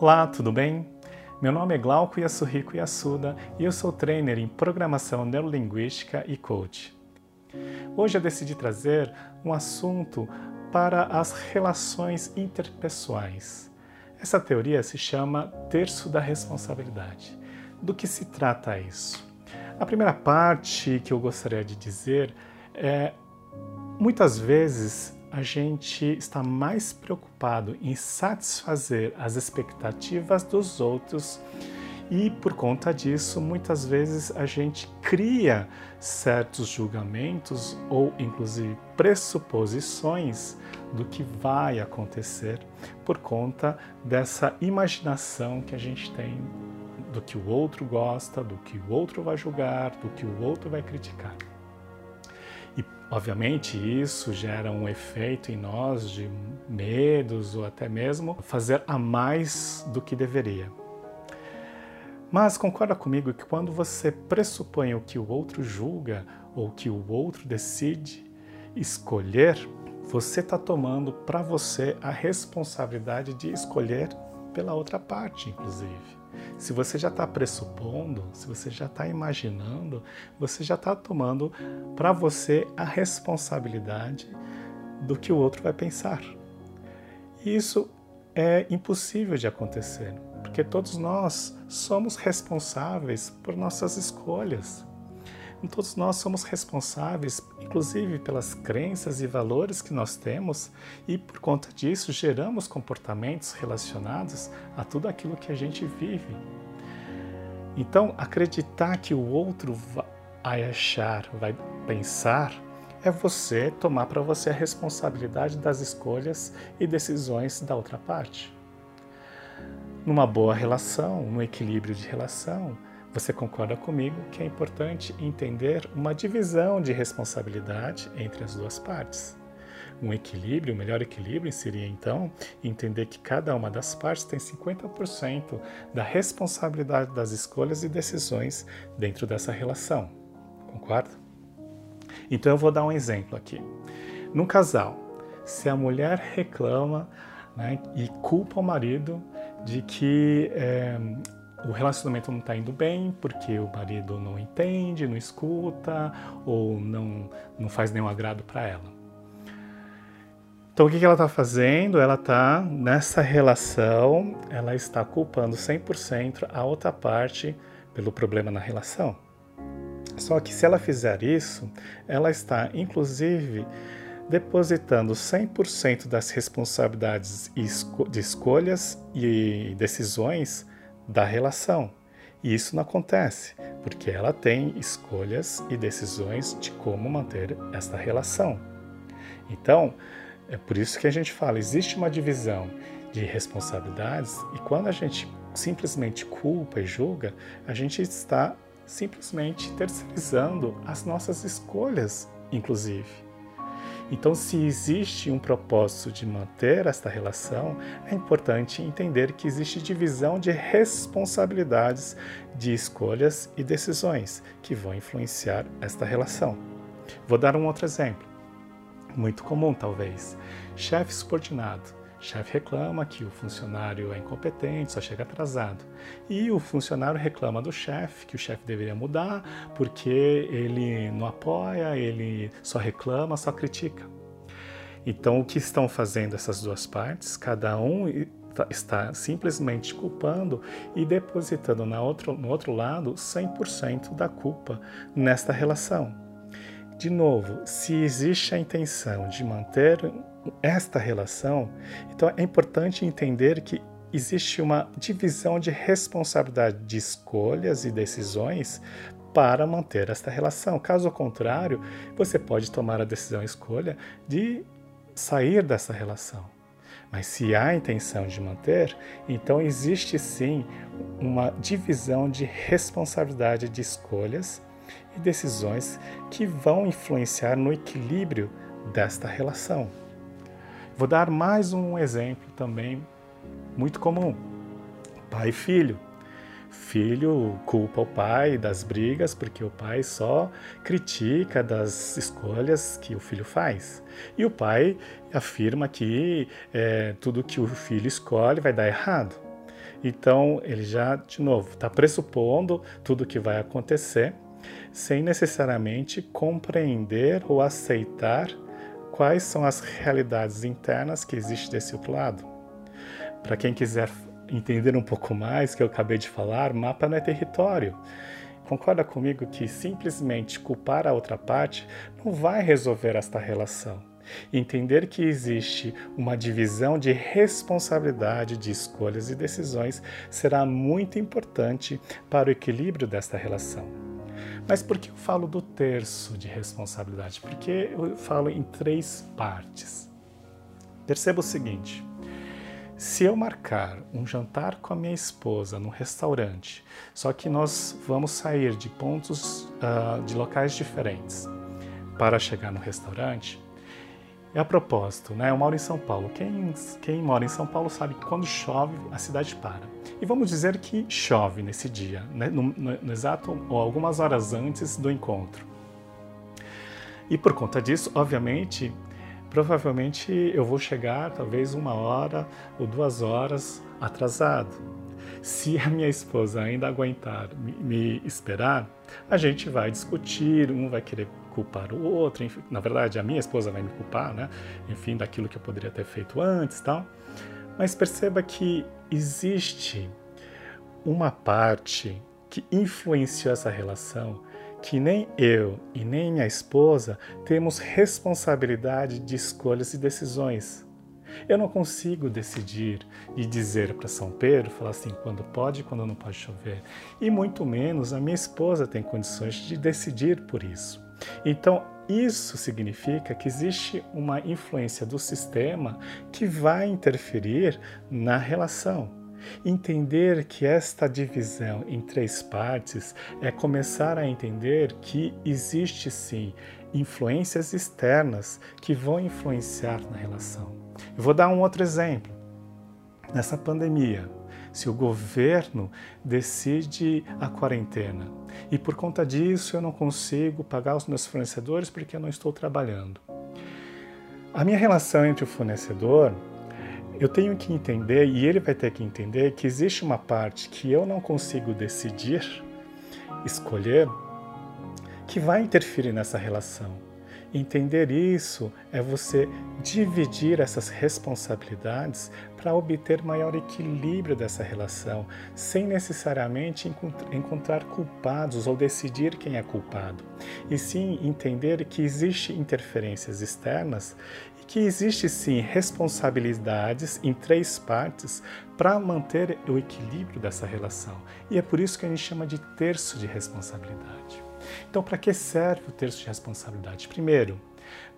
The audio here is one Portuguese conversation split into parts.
Olá, tudo bem? Meu nome é Glauco Yasuhiko Yasuda e eu sou trainer em Programação Neurolinguística e Coach. Hoje eu decidi trazer um assunto para as relações interpessoais. Essa teoria se chama terço da responsabilidade. Do que se trata isso? A primeira parte que eu gostaria de dizer é muitas vezes a gente está mais preocupado em satisfazer as expectativas dos outros e por conta disso, muitas vezes a gente cria certos julgamentos ou inclusive pressuposições do que vai acontecer por conta dessa imaginação que a gente tem do que o outro gosta, do que o outro vai julgar, do que o outro vai criticar. Obviamente, isso gera um efeito em nós de medos ou até mesmo fazer a mais do que deveria. Mas concorda comigo que quando você pressupõe o que o outro julga ou que o outro decide escolher, você está tomando para você a responsabilidade de escolher pela outra parte, inclusive. Se você já está pressupondo, se você já está imaginando, você já está tomando para você a responsabilidade do que o outro vai pensar. E isso é impossível de acontecer, porque todos nós somos responsáveis por nossas escolhas. Todos nós somos responsáveis, inclusive pelas crenças e valores que nós temos, e por conta disso geramos comportamentos relacionados a tudo aquilo que a gente vive. Então, acreditar que o outro vai achar, vai pensar, é você tomar para você a responsabilidade das escolhas e decisões da outra parte. Numa boa relação, no equilíbrio de relação, você concorda comigo que é importante entender uma divisão de responsabilidade entre as duas partes. Um equilíbrio, o melhor equilíbrio seria então entender que cada uma das partes tem 50% da responsabilidade das escolhas e decisões dentro dessa relação. Concorda? Então eu vou dar um exemplo aqui. Num casal, se a mulher reclama né, e culpa o marido de que é, o relacionamento não está indo bem porque o marido não entende, não escuta ou não, não faz nenhum agrado para ela. Então, o que, que ela está fazendo? Ela está nessa relação, ela está culpando 100% a outra parte pelo problema na relação. Só que se ela fizer isso, ela está inclusive depositando 100% das responsabilidades de escolhas e decisões da relação. E isso não acontece, porque ela tem escolhas e decisões de como manter esta relação. Então, é por isso que a gente fala, existe uma divisão de responsabilidades e quando a gente simplesmente culpa e julga, a gente está simplesmente terceirizando as nossas escolhas, inclusive. Então, se existe um propósito de manter esta relação, é importante entender que existe divisão de responsabilidades de escolhas e decisões que vão influenciar esta relação. Vou dar um outro exemplo, muito comum talvez: chefe subordinado chefe reclama que o funcionário é incompetente, só chega atrasado. E o funcionário reclama do chefe, que o chefe deveria mudar, porque ele não apoia, ele só reclama, só critica. Então, o que estão fazendo essas duas partes? Cada um está simplesmente culpando e depositando na outro, no outro lado 100% da culpa nesta relação. De novo, se existe a intenção de manter esta relação, então é importante entender que existe uma divisão de responsabilidade de escolhas e decisões para manter esta relação. Caso contrário, você pode tomar a decisão e escolha de sair dessa relação. Mas se há intenção de manter, então existe sim uma divisão de responsabilidade de escolhas e decisões que vão influenciar no equilíbrio desta relação. Vou dar mais um exemplo também muito comum: pai e filho. Filho culpa o pai das brigas porque o pai só critica das escolhas que o filho faz. E o pai afirma que é, tudo que o filho escolhe vai dar errado. Então, ele já, de novo, está pressupondo tudo que vai acontecer, sem necessariamente compreender ou aceitar quais são as realidades internas que existem desse outro lado. Para quem quiser entender um pouco mais, que eu acabei de falar, mapa não é território. Concorda comigo que simplesmente culpar a outra parte não vai resolver esta relação. Entender que existe uma divisão de responsabilidade de escolhas e decisões será muito importante para o equilíbrio desta relação. Mas por que eu falo do terço de responsabilidade? Porque eu falo em três partes. Perceba o seguinte: se eu marcar um jantar com a minha esposa no restaurante, só que nós vamos sair de pontos, uh, de locais diferentes para chegar no restaurante, é a propósito, né? Eu moro em São Paulo. Quem, quem mora em São Paulo sabe que quando chove, a cidade para. E vamos dizer que chove nesse dia, né? no, no, no exato ou algumas horas antes do encontro. E por conta disso, obviamente, provavelmente eu vou chegar talvez uma hora ou duas horas atrasado. Se a minha esposa ainda aguentar me, me esperar, a gente vai discutir, um vai querer culpar o outro, enfim, na verdade a minha esposa vai me culpar, né? Enfim, daquilo que eu poderia ter feito antes, tal. Mas perceba que existe uma parte que influenciou essa relação que nem eu e nem minha esposa temos responsabilidade de escolhas e decisões. Eu não consigo decidir e dizer para São Pedro, falar assim, quando pode quando não pode chover. E muito menos a minha esposa tem condições de decidir por isso. Então, isso significa que existe uma influência do sistema que vai interferir na relação. Entender que esta divisão em três partes é começar a entender que existe sim influências externas que vão influenciar na relação. Eu vou dar um outro exemplo. Nessa pandemia, se o governo decide a quarentena e por conta disso eu não consigo pagar os meus fornecedores porque eu não estou trabalhando. A minha relação entre o fornecedor eu tenho que entender, e ele vai ter que entender, que existe uma parte que eu não consigo decidir, escolher, que vai interferir nessa relação. Entender isso é você dividir essas responsabilidades para obter maior equilíbrio dessa relação, sem necessariamente encontrar culpados ou decidir quem é culpado, e sim entender que existem interferências externas que existe sim responsabilidades em três partes para manter o equilíbrio dessa relação. E é por isso que a gente chama de terço de responsabilidade. Então, para que serve o terço de responsabilidade? Primeiro,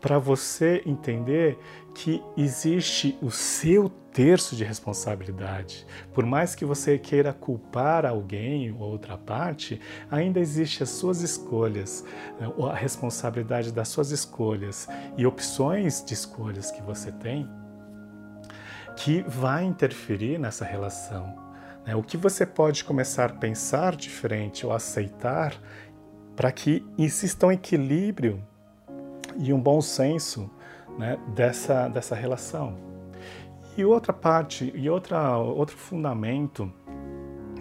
para você entender que existe o seu terço de responsabilidade. Por mais que você queira culpar alguém ou outra parte, ainda existe as suas escolhas, né, a responsabilidade das suas escolhas e opções de escolhas que você tem que vai interferir nessa relação. Né. O que você pode começar a pensar diferente ou aceitar para que exista um equilíbrio e um bom senso né, dessa, dessa relação. E outra parte, e outra, outro fundamento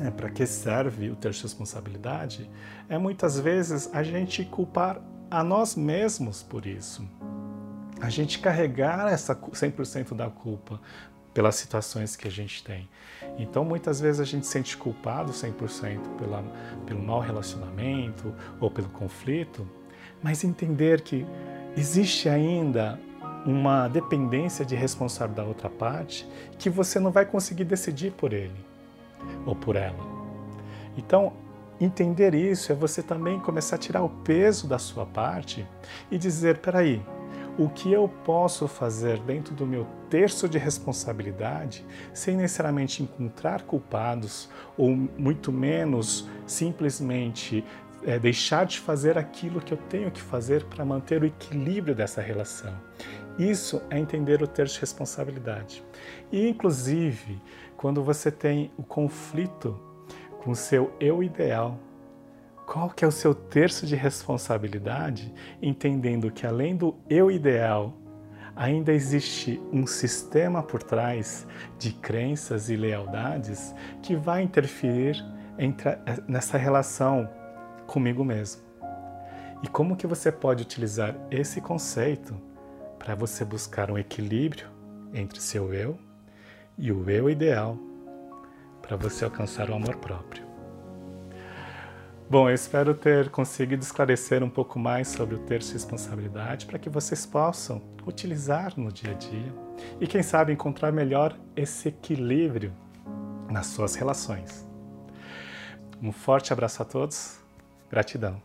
é, para que serve o ter responsabilidade é muitas vezes a gente culpar a nós mesmos por isso. A gente carregar essa 100% da culpa pelas situações que a gente tem. Então, muitas vezes a gente se sente culpado 100% pela, pelo mau relacionamento ou pelo conflito, mas entender que existe ainda uma dependência de responsável da outra parte que você não vai conseguir decidir por ele ou por ela. Então, entender isso é você também começar a tirar o peso da sua parte e dizer: peraí, o que eu posso fazer dentro do meu terço de responsabilidade sem necessariamente encontrar culpados ou muito menos simplesmente é, deixar de fazer aquilo que eu tenho que fazer para manter o equilíbrio dessa relação. Isso é entender o terço de responsabilidade. E, inclusive, quando você tem o conflito com o seu eu ideal, qual que é o seu terço de responsabilidade, entendendo que além do eu ideal, ainda existe um sistema por trás de crenças e lealdades que vai interferir entre, nessa relação comigo mesmo. E como que você pode utilizar esse conceito para você buscar um equilíbrio entre seu eu e o eu ideal para você alcançar o amor próprio. Bom, eu espero ter conseguido esclarecer um pouco mais sobre o terço responsabilidade para que vocês possam utilizar no dia a dia e, quem sabe, encontrar melhor esse equilíbrio nas suas relações. Um forte abraço a todos, gratidão.